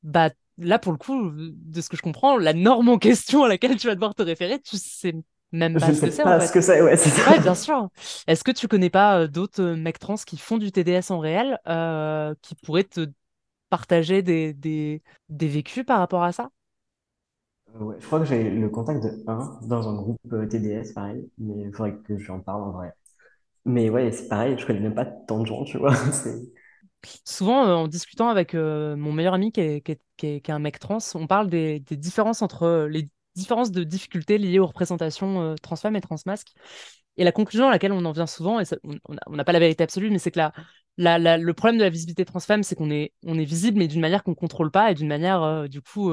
bah, là, pour le coup, de ce que je comprends, la norme en question à laquelle tu vas devoir te référer, tu sais même pas ce que sais c'est, en pas ce que c'est, ouais, c'est Ouais, ça. bien sûr. Est-ce que tu connais pas euh, d'autres euh, mecs trans qui font du TDS en réel, euh, qui pourraient te partager des, des, des vécus par rapport à ça? Ouais, je crois que j'ai le contact de un dans un groupe TDS, pareil, mais il faudrait que j'en parle en vrai. Mais ouais, c'est pareil, je connais même pas tant de gens, tu vois. C'est... Souvent, euh, en discutant avec euh, mon meilleur ami qui est, qui est- qui est- un mec trans, on parle des, différences entre euh, les différences de difficultés liées aux représentations transfemmes et transmasques. Et la conclusion à laquelle on en vient souvent, et on n'a pas la vérité absolue, mais c'est que la, le problème de la visibilité transfemme, c'est qu'on est, on est visible, mais d'une manière qu'on ne contrôle pas et d'une manière, du coup,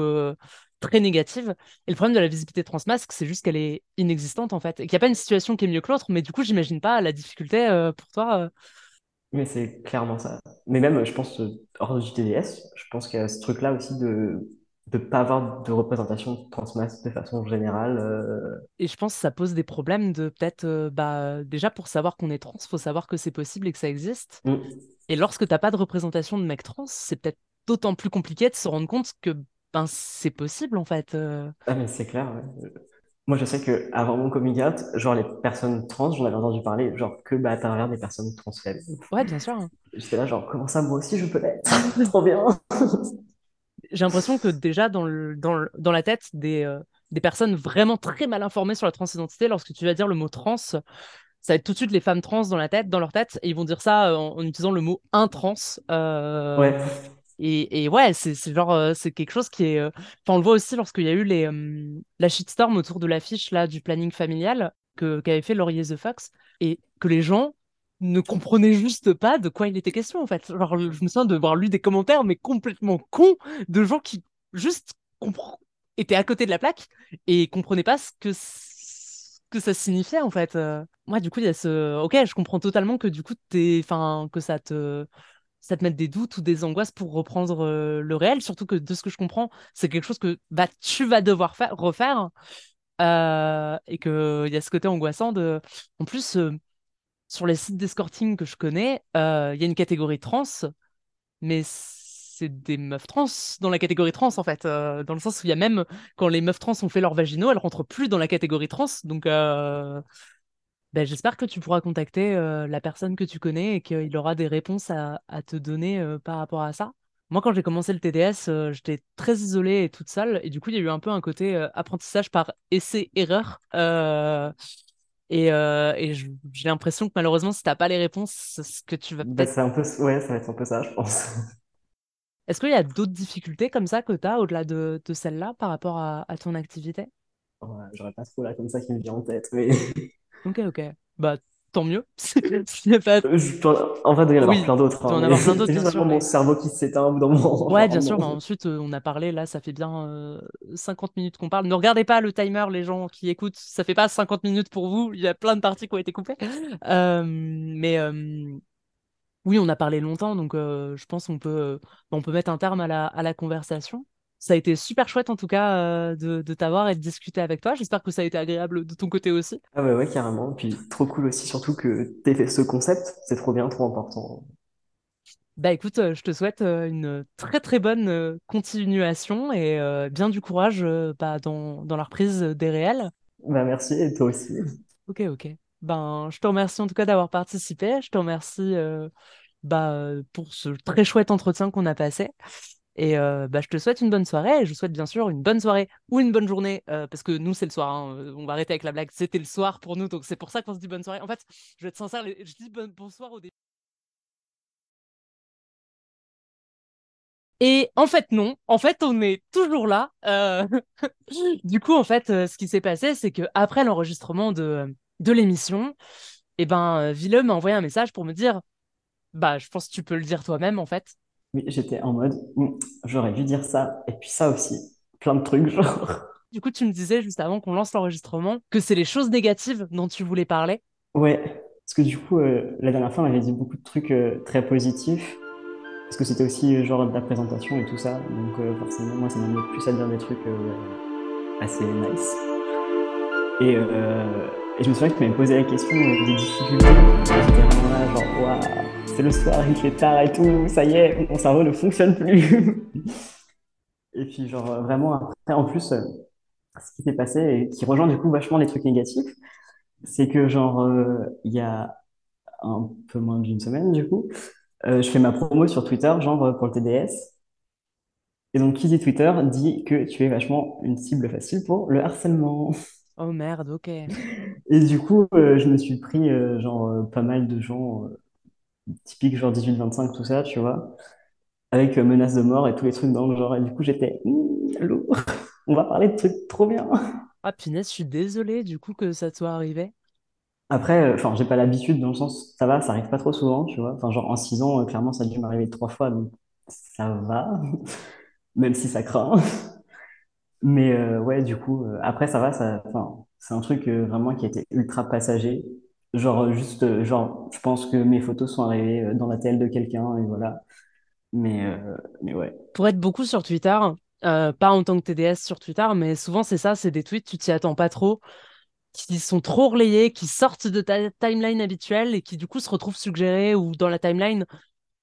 très négative. Et le problème de la visibilité transmasque, c'est juste qu'elle est inexistante, en fait. Et qu'il n'y a pas une situation qui est mieux que l'autre, mais du coup, j'imagine pas la difficulté pour toi. Mais c'est clairement ça. Mais même, je pense, euh, hors du TDS, je pense qu'il y a ce truc-là aussi de ne pas avoir de représentation transmasse de façon générale. euh, Et je pense que ça pose des problèmes de peut-être, euh, bah, déjà pour savoir qu'on est trans, faut savoir que c'est possible et que ça existe. hmm. Et lorsque t'as pas de représentation de mec trans, c'est peut-être d'autant plus compliqué de se rendre compte que ben c'est possible en fait. euh. Ah, mais c'est clair. ouais. Moi, je sais que avant mon coming out, genre les personnes trans, j'en avais entendu parler, genre que bah, à travers des personnes trans faibles. Ouais, bien sûr. hein. J'étais là, genre, comment ça, moi aussi, je peux l'être? Trop bien. J'ai l'impression que déjà dans le, dans le- dans la tête des, euh, des personnes vraiment très mal informées sur la transidentité, lorsque tu vas dire le mot trans, ça va être tout de suite les femmes trans dans la tête, dans leur tête, et ils vont dire ça euh, en, en utilisant le mot intrans. Euh, Ouais, Et, ouais, c'est genre, euh, c'est quelque chose qui est. euh, Enfin, on le voit aussi lorsqu'il y a eu les, la shitstorm autour de l'affiche là du planning familial qu'avait fait Laurier The Fox et que les gens ne comprenaient juste pas de quoi il était question en fait. Genre, je me souviens de voir lu des commentaires mais complètement cons de gens qui juste étaient à côté de la plaque et comprenaient pas ce que que ça signifiait en fait. Euh, Ouais, du coup, il y a ce. Ok, je comprends totalement que du coup, t'es, enfin, que ça te ça te met des doutes ou des angoisses pour reprendre euh, le réel, surtout que de ce que je comprends, c'est quelque chose que bah, tu vas devoir faire, refaire euh, et qu'il y a ce côté angoissant de... En plus, euh, sur les sites d'escorting que je connais, euh, il y a une catégorie trans, mais c'est des meufs trans dans la catégorie trans en fait, dans le sens où il y a même, quand les meufs trans ont fait leur vaginaux, elles rentrent plus dans la catégorie trans, donc... ben, j'espère que tu pourras contacter euh, la personne que tu connais et qu'il aura des réponses à, à te donner euh, par rapport à ça. Moi, quand j'ai commencé le TDS, euh, j'étais très isolée et toute seule. Et du coup, il y a eu un peu un côté apprentissage par essai-erreur. Et j'ai l'impression que malheureusement, si t'as pas les réponses, ce que tu vas bah, peut-être... c'est un peu, ouais, ça va être un peu ça, je pense. Est-ce qu'il y a d'autres difficultés comme ça que tu as au-delà de, de celle-là par rapport à, à ton activité? Ouais, j'aurais pas trop là comme ça qui me vient en tête, mais Ok, ok. Bah, tant mieux. Pas... je dois- en vrai, il doit y en avoir Oui, plein d'autres, hein, en mais avoir plein d'autres, bien sûr, vraiment mon mais... cerveau qui s'éteint au bout d'un moment, Ouais, bien sûr, mais non. ensuite, euh, on a parlé, là, ça fait bien euh, 50 minutes qu'on parle. Ne regardez pas le timer, les gens qui écoutent, ça fait pas 50 minutes pour vous, il y a plein de parties qui ont été coupées. Euh, mais euh, oui, on a parlé longtemps, donc euh, je pense qu'on peut, euh, on peut mettre un terme à la, à la conversation. Ça a été super chouette, en tout cas, euh, de, de t'avoir et de discuter avec toi. J'espère que ça a été agréable de ton côté aussi. Ah ouais, ouais, carrément. Puis trop cool aussi, surtout que t'aies fait ce concept, c'est trop bien, trop important. Bah écoute, euh, je te souhaite euh, une très très bonne continuation et bien du courage bah, dans, dans la reprise des réels. Bah merci, et toi aussi. Ok, ok. Ben, je te remercie en tout cas d'avoir participé. Je te remercie euh, bah, pour ce très chouette entretien qu'on a passé. Et bah, je te souhaite une bonne soirée. Et je souhaite bien sûr une bonne soirée ou une bonne journée, parce que nous, c'est le soir. hein. On va arrêter avec la blague. C'était le soir pour nous, donc c'est pour ça qu'on se dit bonne soirée. En fait, je vais être sincère, je dis bon- bonsoir au début. Et en fait, non. En fait, on est toujours là. Du coup, en fait, ce qui s'est passé, c'est que après l'enregistrement de, de l'émission, eh ben, m'a envoyé un message pour me dire, bah, je pense que tu peux le dire toi-même, en fait. Oui, j'étais en mode, Hmm, j'aurais dû dire ça, et puis ça aussi. Plein de trucs, genre. Du coup, tu me disais juste avant qu'on lance l'enregistrement que c'est les choses négatives dont tu voulais parler. Ouais, parce que du coup, euh, la dernière fois, on avait dit beaucoup de trucs euh, très positifs, parce que c'était aussi euh, genre de la présentation et tout ça, donc forcément, moi, ça m'amenait plus à dire des trucs assez nice. Et, euh, et je me souviens que tu m'avais posé la question des difficultés, j'étais vraiment là, genre, waouh, c'est le soir, il fait tard et tout, ça y est, mon cerveau ne fonctionne plus. Et puis, genre, vraiment, après, en plus, euh, ce qui s'est passé et qui rejoint du coup vachement les trucs négatifs, c'est que, genre, euh, il y a un peu moins d'une semaine, du coup, euh, je fais ma promo sur Twitter, genre, pour le TDS. Et donc, qui dit Twitter dit que tu es vachement une cible facile pour le harcèlement. Oh merde, ok. Et du coup, euh, je me suis pris, euh, genre, euh, pas mal de gens typiques, genre 18-25, tout ça, tu vois, avec euh, menaces de mort et tous les trucs dans le genre. Et du coup, j'étais, Hum, lourd, on va parler de trucs trop bien. Ah, punaise, je suis désolée du coup que ça te soit arrivé. Après, euh, enfin, j'ai pas l'habitude dans le sens, ça va, ça arrive pas trop souvent, tu vois. Enfin, genre en six ans, euh, clairement, ça a dû m'arriver trois fois, donc ça va, même si ça craint. Mais euh, ouais, du coup, euh, après, ça va, ça, enfin, c'est un truc vraiment qui a été ultra passager. Genre, juste, euh, genre, je pense que mes photos sont arrivées euh, dans la télé de quelqu'un et voilà. Mais, euh, mais ouais. Pour être beaucoup sur Twitter, pas en tant que TDS sur Twitter, mais souvent c'est ça, c'est des tweets, tu t'y attends pas trop, qui sont trop relayés, qui sortent de ta timeline habituelle et qui du coup se retrouvent suggérés ou dans la timeline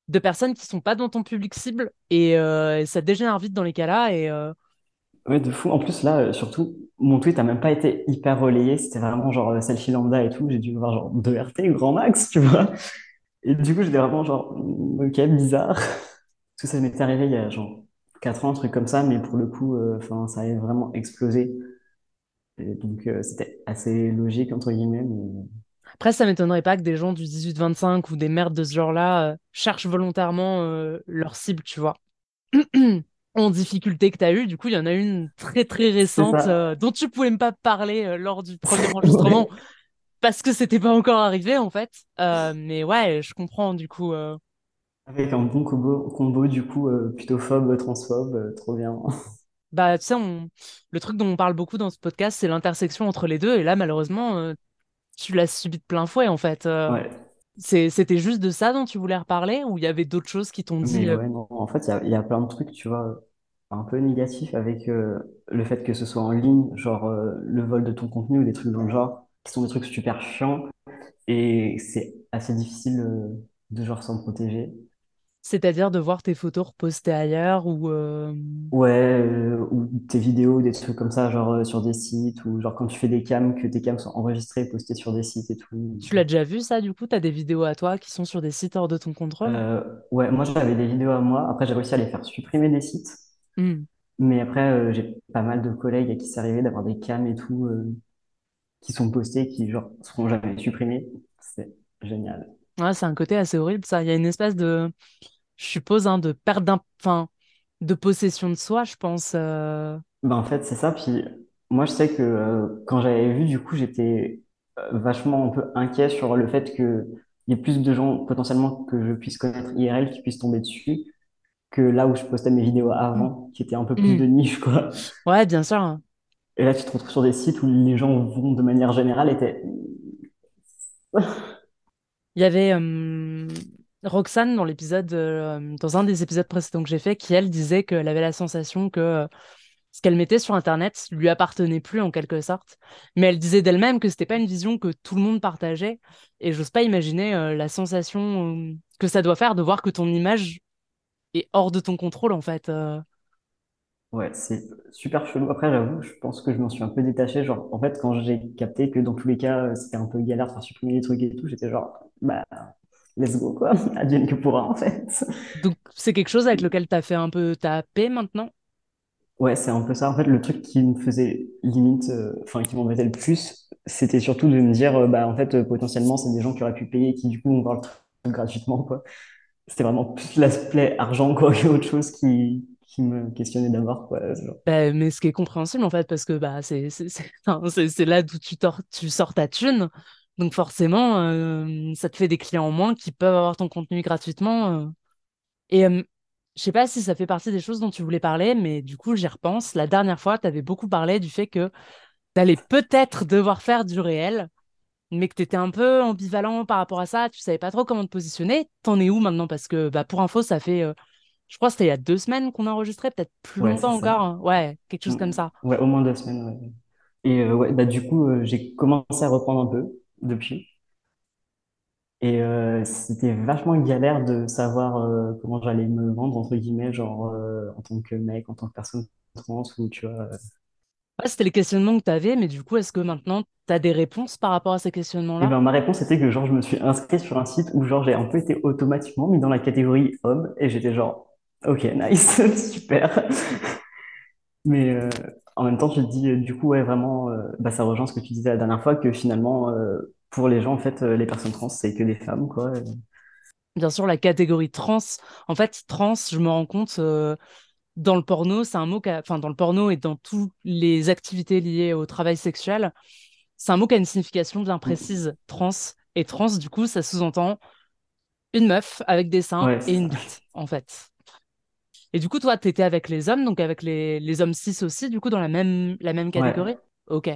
de personnes qui sont pas dans ton public cible et, et ça dégénère vite dans les cas-là et Ouais, de fou. En plus, là, euh, surtout, mon tweet a même pas été hyper relayé. C'était vraiment genre euh, selfie lambda et tout. J'ai dû voir genre 2 RT, grand max, tu vois. Et du coup, j'étais vraiment genre, mm, ok, bizarre. Tout ça m'était arrivé il y a genre 4 ans, un truc comme ça, mais pour le coup, euh, enfin, ça avait vraiment explosé. Et donc, euh, c'était assez logique, entre guillemets. Après ça m'étonnerait pas que des gens du 18-25 ou des merdes de ce genre-là cherchent volontairement leur cible, tu vois. en difficulté que tu as eu. Du coup, il y en a une très très récente euh, dont tu pouvais même pas parler euh, lors du premier enregistrement Ouais. parce que c'était pas encore arrivé en fait. Euh, mais ouais, je comprends du coup. Avec un bon combo, combo du coup, plutôt phobe, transphobe, trop bien. Bah, tu sais, on... le truc dont on parle beaucoup dans ce podcast, c'est l'intersection entre les deux. Et là, malheureusement, tu l'as subi de plein fouet en fait. Ouais. C'était juste de ça dont tu voulais reparler ou il y avait d'autres choses qui t'ont dit Mais ouais, non, en fait, il y a, il y a plein de trucs, tu vois, un peu négatifs avec euh, le fait que ce soit en ligne, genre euh, le vol de ton contenu ou des trucs dans le genre, qui sont des trucs super chiants et c'est assez difficile euh, de genre s'en protéger. c'est-à-dire de voir tes photos repostées ailleurs ou Ouais, ou tes vidéos, des trucs comme ça, genre sur des sites, ou genre quand tu fais des cams, que tes cams sont enregistrées, postées sur des sites et tout. tu l'as déjà vu ça du coup? T'as des vidéos à toi qui sont sur des sites hors de ton contrôle? Ouais, moi j'avais des vidéos à moi. Après, j'ai réussi à les faire supprimer des sites. Hmm. Mais après, euh, j'ai pas mal de collègues à qui c'est arrivé d'avoir des cams et tout euh, qui sont postés, qui genre seront jamais supprimés. C'est génial. Ouais, c'est un côté assez horrible ça. Il y a une espèce de, je suppose, hein, de perte d'un, enfin, de possession de soi, je pense. euh. Ben, en fait, c'est ça. Puis moi, je sais que euh, quand j'avais vu, du coup, j'étais vachement un peu inquiet sur le fait qu'il y ait plus de gens potentiellement que je puisse connaître IRL qui puissent tomber dessus que là où je postais mes vidéos avant, qui étaient un peu plus Hmm. de niche, quoi. Ouais, bien sûr. hein. Et là, tu te retrouves sur des sites où les gens vont de manière générale et Il y avait euh, Roxane dans l'épisode, euh, dans un des épisodes précédents que j'ai fait, qui elle disait qu'elle avait la sensation que euh, ce qu'elle mettait sur Internet lui appartenait plus en quelque sorte. Mais elle disait d'elle-même que c'était pas une vision que tout le monde partageait. Et j'ose pas imaginer euh, la sensation que ça doit faire de voir que ton image est hors de ton contrôle en fait. euh. Ouais, c'est super chelou. Après, j'avoue, je pense que je m'en suis un peu détaché. Genre, en fait, quand j'ai capté que dans tous les cas, euh, c'était un peu galère de faire supprimer les trucs et tout, j'étais genre, bah, let's go, quoi. Advienne que pourra, en fait. Donc c'est quelque chose avec lequel tu as fait un peu ta paix maintenant? Ouais, c'est un peu ça. En fait, le truc qui me faisait limite, euh, enfin, qui m'embêtait le plus, c'était surtout de me dire, euh, bah, en fait, euh, potentiellement, c'est des gens qui auraient pu payer et qui, du coup, vont voir le truc gratuitement, quoi. C'était vraiment plus l'aspect argent, quoi, qu'autre chose qui, qui me questionnait d'abord, Bah, mais ce qui est compréhensible en fait, parce que bah, c'est là d'où tu, tu sors ta thune. Donc forcément, euh, ça te fait des clients en moins qui peuvent avoir ton contenu gratuitement. euh. Et euh, je sais pas si ça fait partie des choses dont tu voulais parler, mais du coup, j'y repense. La dernière fois, tu avais beaucoup parlé du fait que tu allais peut-être devoir faire du réel, mais que tu étais un peu ambivalent par rapport à ça. Tu savais pas trop comment te positionner. T'en es où maintenant? Parce que bah, pour info, ça fait, euh, je crois que c'était il y a deux semaines qu'on a enregistré, peut-être plus ouais, longtemps encore. hein. Ouais, quelque chose comme Mm. ça. Ouais, au moins deux semaines, ouais. Et euh, ouais, bah du coup, euh, j'ai commencé à reprendre un peu depuis. Et c'était vachement galère de savoir comment j'allais me vendre, entre guillemets, genre en tant que mec, en tant que personne trans, ou tu vois. Ouais, c'était les questionnements que tu avais, mais du coup, est-ce que maintenant tu as des réponses par rapport à ces questionnements-là? ben ma réponse était que genre je me suis inscrit sur un site où genre j'ai un peu été automatiquement mis dans la catégorie homme, et j'étais genre, ok, nice, super. Mais euh, en même temps, tu te dis, euh, du coup, ouais, vraiment, euh, bah, ça rejoint ce que tu disais la dernière fois, que finalement, euh, pour les gens, en fait, les personnes trans, c'est que des femmes, quoi. Bien sûr, la catégorie trans. En fait, trans, je me rends compte, dans le porno, c'est un mot qui enfin, dans le porno et dans toutes les activités liées au travail sexuel, c'est un mot qui a une signification bien précise. Trans. Et trans, du coup, ça sous-entend une meuf avec des seins Ouais, et une bite, en fait. Et du coup, toi, t'étais avec les hommes, donc avec les, les hommes cis aussi, du coup, dans la même, la même Ouais. catégorie? Ok.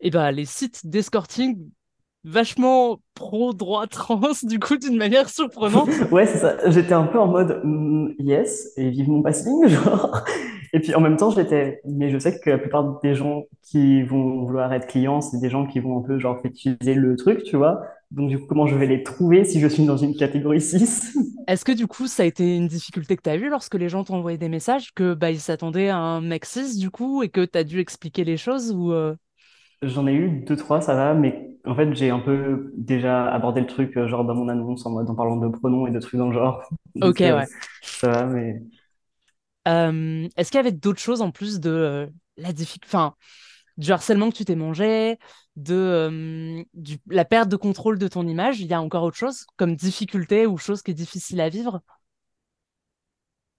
Et ben, les sites d'escorting vachement pro droit trans, du coup, d'une manière surprenante. Ouais, c'est ça. J'étais un peu en mode mm, yes et vive mon passing, genre. Et puis en même temps, j'étais. Mais je sais que la plupart des gens qui vont vouloir être clients, c'est des gens qui vont un peu genre fétichiser le truc, tu vois. Donc du coup, comment je vais les trouver si je suis dans une catégorie 6? Est-ce que du coup, ça a été une difficulté que tu as eue lorsque les gens t'ont envoyé des messages, que bah, ils s'attendaient à un mec cis, du coup, et que tu as dû expliquer les choses ou euh, J'en ai eu deux, trois, ça va, mais en fait, j'ai un peu déjà abordé le truc, euh, genre dans mon annonce, en mode en parlant de pronoms et de trucs dans le genre. Ok, Donc, euh, ouais. ça va, mais Euh, est-ce qu'il y avait d'autres choses en plus de euh, la difficulté, enfin, du harcèlement que tu t'es mangé, de euh, du- la perte de contrôle de ton image? Il y a encore autre chose comme difficulté ou chose qui est difficile à vivre?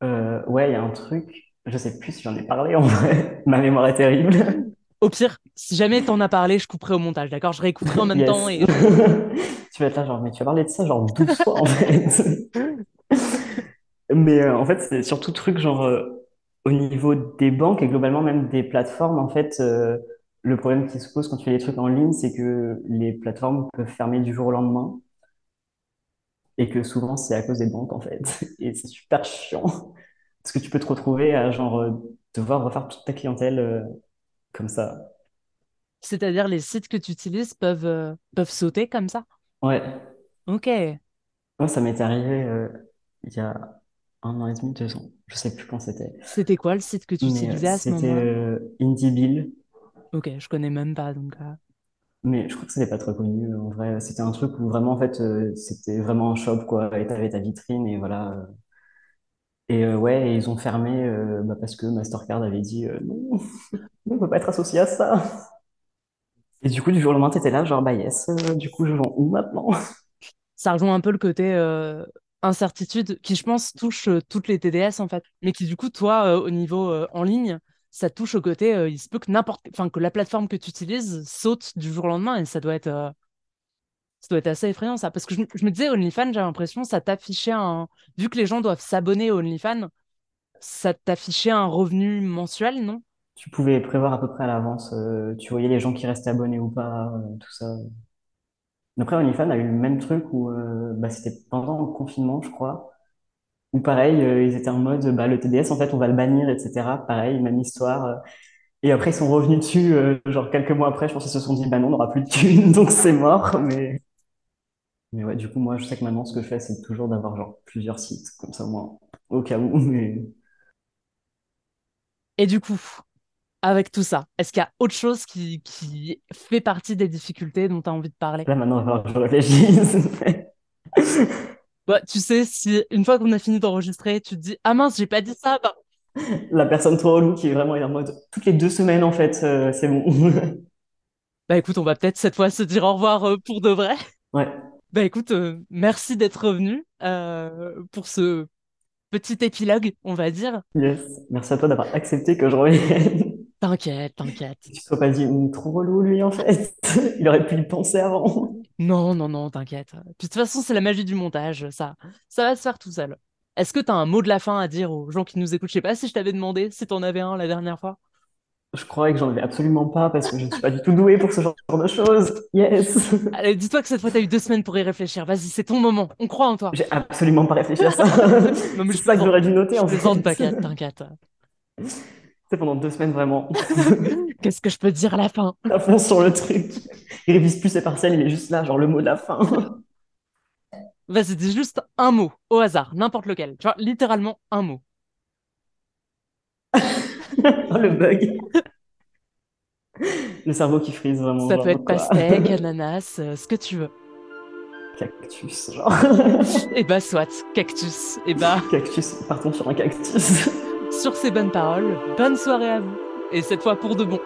euh, ouais, il y a un truc, je sais plus si j'en ai parlé en vrai, ma mémoire est terrible. Au pire, si jamais t'en as parlé, je couperai au montage, d'accord? Je réécouterai en même temps et Tu vas être là, genre, mais tu as parlé de ça genre 12 fois en fait. Mais euh, en fait, c'est surtout truc genre euh, au niveau des banques et globalement même des plateformes, en fait, euh, le problème qui se pose quand tu fais des trucs en ligne, c'est que les plateformes peuvent fermer du jour au lendemain et que souvent c'est à cause des banques en fait. Et c'est super chiant parce que tu peux te retrouver à genre devoir refaire toute ta clientèle comme ça. c'est-à-dire les sites que tu utilises peuvent euh, peuvent sauter comme ça? Ouais, Ok. moi ça m'est arrivé euh, il y a un an et demi, deux ans, je sais plus quand c'était. C'était quoi le site que tu Mais euh, utilisais à ce c'était moment-là? euh, IndieBill. Ok, je connais même pas donc. euh, Mais je crois que c'était pas très connu. En vrai, c'était un truc où vraiment, en fait, euh, c'était vraiment un shop, quoi. Et t'avais ta vitrine, et voilà. Et euh, ouais, et ils ont fermé euh, bah, parce que Mastercard avait dit euh, non, on peut pas être associé à ça. Et du coup, du jour au lendemain, t'étais là, genre, bah yes, euh, du coup, je vends où maintenant? Ça rejoint un peu le côté euh, incertitude qui, je pense, touche euh, toutes les TDS en fait, mais qui du coup, toi, euh, au niveau euh, en ligne, ça touche au côté, euh, il se peut que n'importe, enfin que la plateforme que tu utilises saute du jour au lendemain et ça doit être, euh, ça doit être assez effrayant ça, parce que je, je me disais OnlyFans, j'ai l'impression ça t'affichait un, vu que les gens doivent s'abonner au OnlyFans, ça t'affichait un revenu mensuel, non? Tu pouvais prévoir à peu près à l'avance. euh, tu voyais les gens qui restaient abonnés ou pas, euh, tout ça. Après, OnlyFans a eu le même truc où euh, bah, c'était pendant le confinement, je crois. Ou pareil, ils étaient en mode, bah, le TDS, en fait, on va le bannir, etc. Pareil, même histoire. Et après, ils sont revenus dessus, genre quelques mois après, je pense qu'ils se sont dit, bah non, on n'aura plus de thunes, donc c'est mort. Mais... mais ouais, du coup, moi, je sais que maintenant, ce que je fais, c'est toujours d'avoir genre plusieurs sites, comme ça, moi, au cas où. Et du coup, avec tout ça, est-ce qu'il y a autre chose qui, qui fait partie des difficultés dont tu as envie de parler? là, maintenant, je réfléchisse. Bah, tu sais, si une fois qu'on a fini d'enregistrer, tu te dis, ah mince, j'ai pas dit ça, bah, La personne trop relou qui est vraiment est en mode, toutes les deux semaines, en fait, euh, c'est bon. bah écoute, on va peut-être cette fois se dire au revoir euh, pour de vrai. Ouais, Bah écoute, euh, merci d'être revenu pour ce petit épilogue, on va dire. yes. Merci à toi d'avoir accepté que je revienne. T'inquiète, t'inquiète. Tu sois pas dit, Hum, trop relou, lui, en fait. Il aurait pu y penser avant. Non, non, non, t'inquiète. Puis de toute façon, c'est la magie du montage, ça, ça va se faire tout seul. Est-ce que t'as un mot de la fin à dire aux gens qui nous écoutent? Je sais pas si je t'avais demandé si t'en avais un la dernière fois. Je croyais que j'en avais absolument pas parce que je ne suis pas du tout douée pour ce genre de choses. Yes. Allez, dis-toi que cette fois, t'as eu deux semaines pour y réfléchir. Vas-y, c'est ton moment. On croit en toi. J'ai absolument pas réfléchi à ça. C'est je ça que j'aurais dû noter Je en fait. t'inquiète, t'inquiète. C'est pendant deux semaines vraiment Qu'est-ce que je peux dire à la fin? à fond sur le truc. Il révise plus ses partiels, il est juste là, genre le mot de la fin. Vas-y, dis juste un mot, au hasard, n'importe lequel. Tu vois, littéralement un mot. Oh, le bug. Le cerveau qui frise vraiment, Ça peut être quoi. pastèque, ananas, euh, ce que tu veux. Cactus, genre. Et bah, soit, cactus. Et bah, Cactus, partons sur un cactus. Sur ces bonnes paroles, bonne soirée à vous. Et cette fois pour de bon.